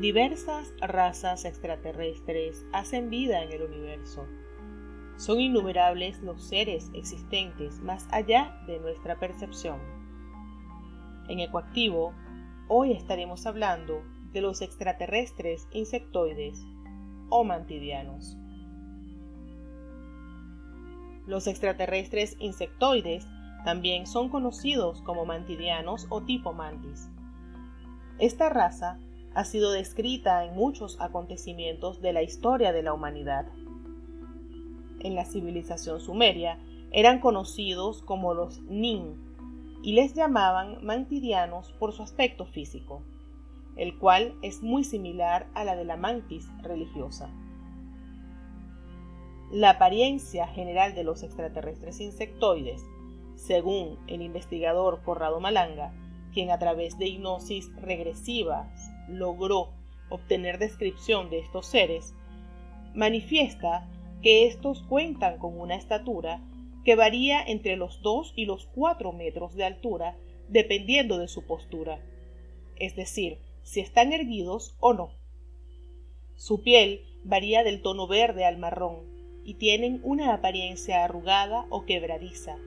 Diversas razas extraterrestres hacen vida en el universo. Son innumerables los seres existentes más allá de nuestra percepción. En Ecoactivo, hoy estaremos hablando de los extraterrestres insectoides o mantidianos. Los extraterrestres insectoides también son conocidos como mantidianos o tipo mantis. Esta raza ha sido descrita en muchos acontecimientos de la historia de la humanidad. En la civilización sumeria eran conocidos como los Nin y les llamaban mantidianos por su aspecto físico, el cual es muy similar a la de la mantis religiosa. La apariencia general de los extraterrestres insectoides, según el investigador Corrado Malanga, quien a través de hipnosis regresivas logró obtener descripción de estos seres, manifiesta que estos cuentan con una estatura que varía entre los 2 y los 4 metros de altura dependiendo de su postura, es decir, si están erguidos o no. Su piel varía del tono verde al marrón y tienen una apariencia arrugada o quebradiza.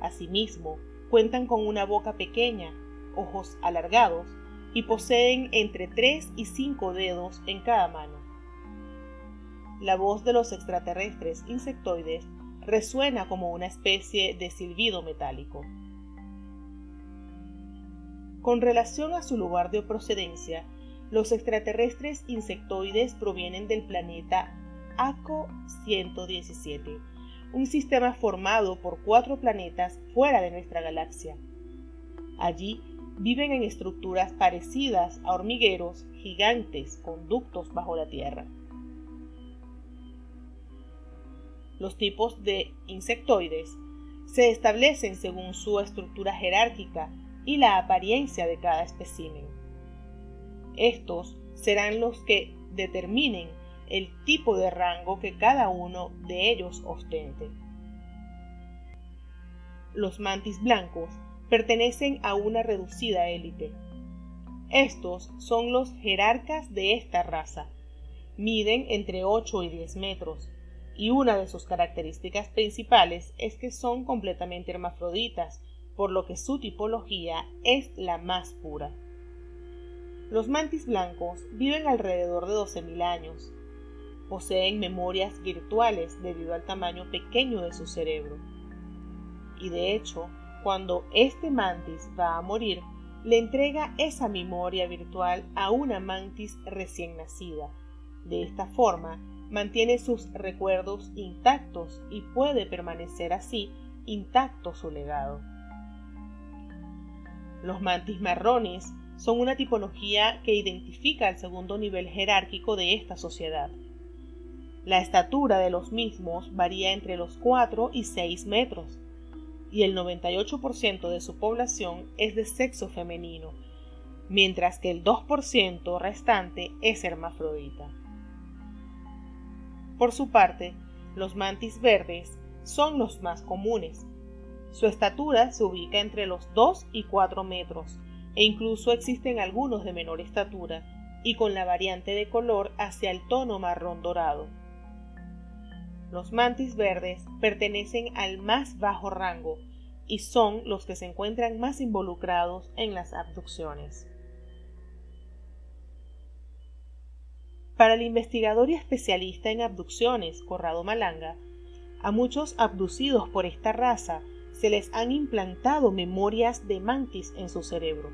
Asimismo, cuentan con una boca pequeña, ojos alargados y poseen entre 3 y 5 dedos en cada mano. La voz de los extraterrestres insectoides resuena como una especie de silbido metálico. Con relación a su lugar de procedencia, los extraterrestres insectoides provienen del planeta ACO 117, un sistema formado por cuatro planetas fuera de nuestra galaxia. Allí viven en estructuras parecidas a hormigueros gigantes con ductos bajo la tierra. Los tipos de insectoides se establecen según su estructura jerárquica y la apariencia de cada espécimen. Estos serán los que determinen el tipo de rango que cada uno de ellos ostente. Los mantis blancos pertenecen a una reducida élite. Estos son los jerarcas de esta raza. Miden entre 8 y 10 metros, y una de sus características principales es que son completamente hermafroditas, por lo que su tipología es la más pura. Los mantis blancos viven alrededor de 12.000 años. Poseen memorias virtuales debido al tamaño pequeño de su cerebro. Y de hecho, cuando este mantis va a morir, le entrega esa memoria virtual a una mantis recién nacida. De esta forma, mantiene sus recuerdos intactos y puede permanecer así intacto su legado. Los mantis marrones son una tipología que identifica el segundo nivel jerárquico de esta sociedad. La estatura de los mismos varía entre los 4 y 6 metros, y el 98% de su población es de sexo femenino, mientras que el 2% restante es hermafrodita. Por su parte, los mantis verdes son los más comunes. Su estatura se ubica entre los 2 y 4 metros, e incluso existen algunos de menor estatura, y con la variante de color hacia el tono marrón dorado. Los mantis verdes pertenecen al más bajo rango y son los que se encuentran más involucrados en las abducciones. Para el investigador y especialista en abducciones Corrado Malanga, a muchos abducidos por esta raza se les han implantado memorias de mantis en su cerebro.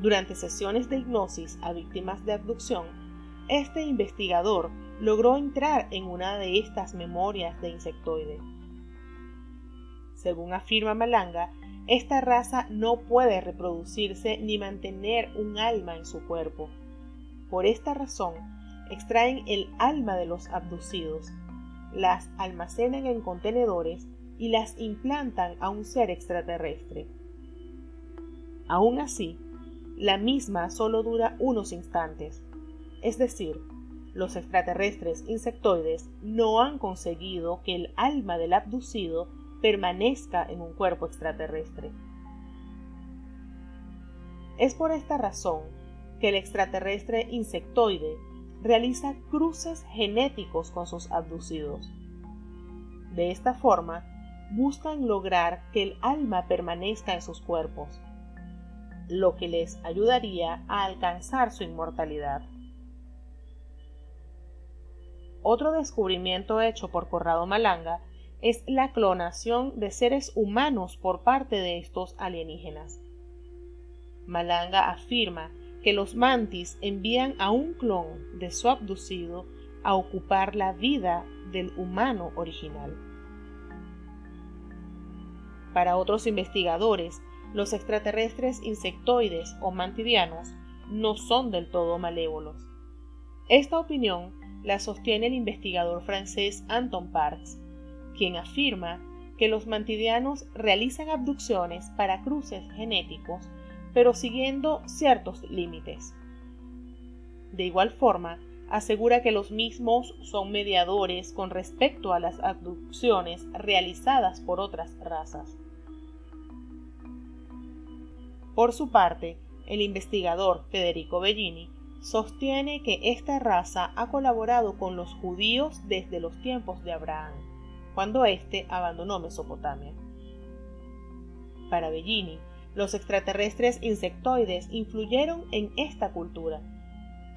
Durante sesiones de hipnosis a víctimas de abducción, este investigador logró entrar en una de estas memorias de insectoide. Según afirma Malanga, esta raza no puede reproducirse ni mantener un alma en su cuerpo. Por esta razón, extraen el alma de los abducidos, las almacenan en contenedores y las implantan a un ser extraterrestre. Aún así, la misma solo dura unos instantes, es decir, los extraterrestres insectoides no han conseguido que el alma del abducido permanezca en un cuerpo extraterrestre. Es por esta razón que el extraterrestre insectoide realiza cruces genéticos con sus abducidos. De esta forma, buscan lograr que el alma permanezca en sus cuerpos, lo que les ayudaría a alcanzar su inmortalidad. Otro descubrimiento hecho por Corrado Malanga es la clonación de seres humanos por parte de estos alienígenas. Malanga afirma que los mantis envían a un clon de su abducido a ocupar la vida del humano original. Para otros investigadores, los extraterrestres insectoides o mantidianos no son del todo malévolos. Esta opinión la sostiene el investigador francés Anton Parks, quien afirma que los mantidianos realizan abducciones para cruces genéticos pero siguiendo ciertos límites. De igual forma, asegura que los mismos son mediadores con respecto a las abducciones realizadas por otras razas. Por su parte, el investigador Federico Bellini sostiene que esta raza ha colaborado con los judíos desde los tiempos de Abraham, cuando éste abandonó Mesopotamia. Para Bellini, los extraterrestres insectoides influyeron en esta cultura,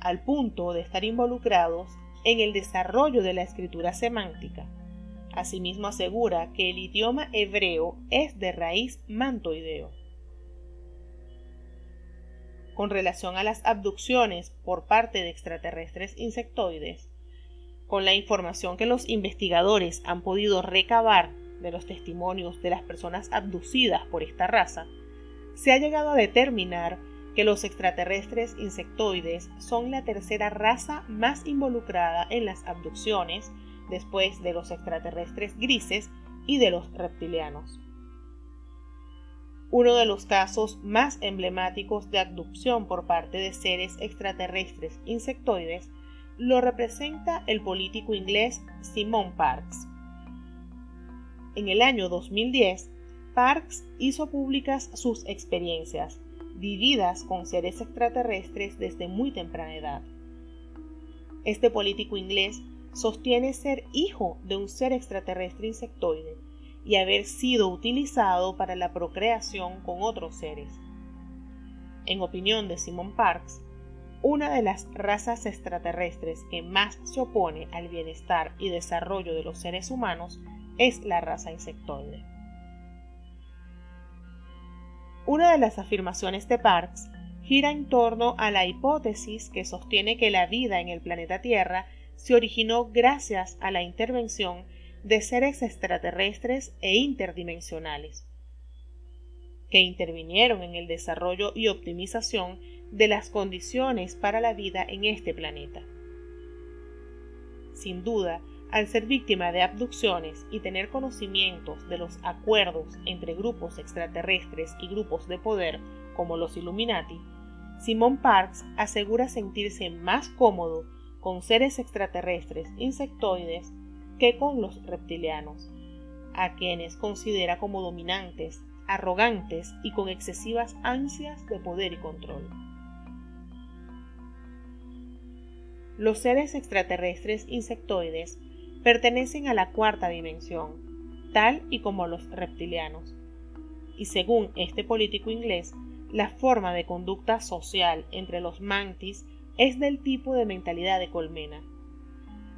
al punto de estar involucrados en el desarrollo de la escritura semántica. Asimismo asegura que el idioma hebreo es de raíz mantoideo. Con relación a las abducciones por parte de extraterrestres insectoides, con la información que los investigadores han podido recabar de los testimonios de las personas abducidas por esta raza, se ha llegado a determinar que los extraterrestres insectoides son la tercera raza más involucrada en las abducciones después de los extraterrestres grises y de los reptilianos. Uno de los casos más emblemáticos de abducción por parte de seres extraterrestres insectoides lo representa el político inglés Simon Parks. En el año 2010, Parks hizo públicas sus experiencias, vividas con seres extraterrestres desde muy temprana edad. Este político inglés sostiene ser hijo de un ser extraterrestre insectoide y haber sido utilizado para la procreación con otros seres. En opinión de Simon Parks, una de las razas extraterrestres que más se opone al bienestar y desarrollo de los seres humanos es la raza insectoide. Una de las afirmaciones de Parks gira en torno a la hipótesis que sostiene que la vida en el planeta Tierra se originó gracias a la intervención de seres extraterrestres e interdimensionales, que intervinieron en el desarrollo y optimización de las condiciones para la vida en este planeta. Sin duda, al ser víctima de abducciones y tener conocimientos de los acuerdos entre grupos extraterrestres y grupos de poder como los Illuminati, Simon Parks asegura sentirse más cómodo con seres extraterrestres insectoides que con los reptilianos, a quienes considera como dominantes, arrogantes y con excesivas ansias de poder y control. Los seres extraterrestres insectoides pertenecen a la cuarta dimensión, tal y como los reptilianos. Y según este político inglés, la forma de conducta social entre los mantis es del tipo de mentalidad de colmena.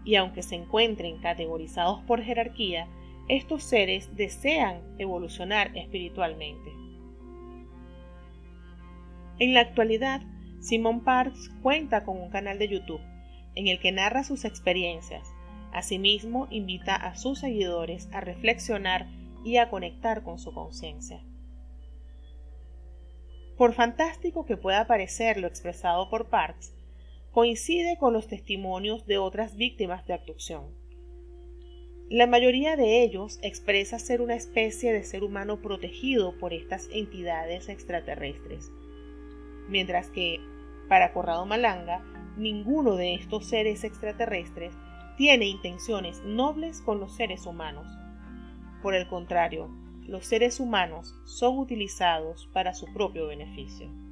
Y aunque se encuentren categorizados por jerarquía, estos seres desean evolucionar espiritualmente. En la actualidad, Simon Parks cuenta con un canal de YouTube en el que narra sus experiencias, Asimismo, invita a sus seguidores a reflexionar y a conectar con su conciencia. Por fantástico que pueda parecer lo expresado por Parks, coincide con los testimonios de otras víctimas de abducción. La mayoría de ellos expresa ser una especie de ser humano protegido por estas entidades extraterrestres, mientras que, para Corrado Malanga, ninguno de estos seres extraterrestres tiene intenciones nobles con los seres humanos. Por el contrario, los seres humanos son utilizados para su propio beneficio.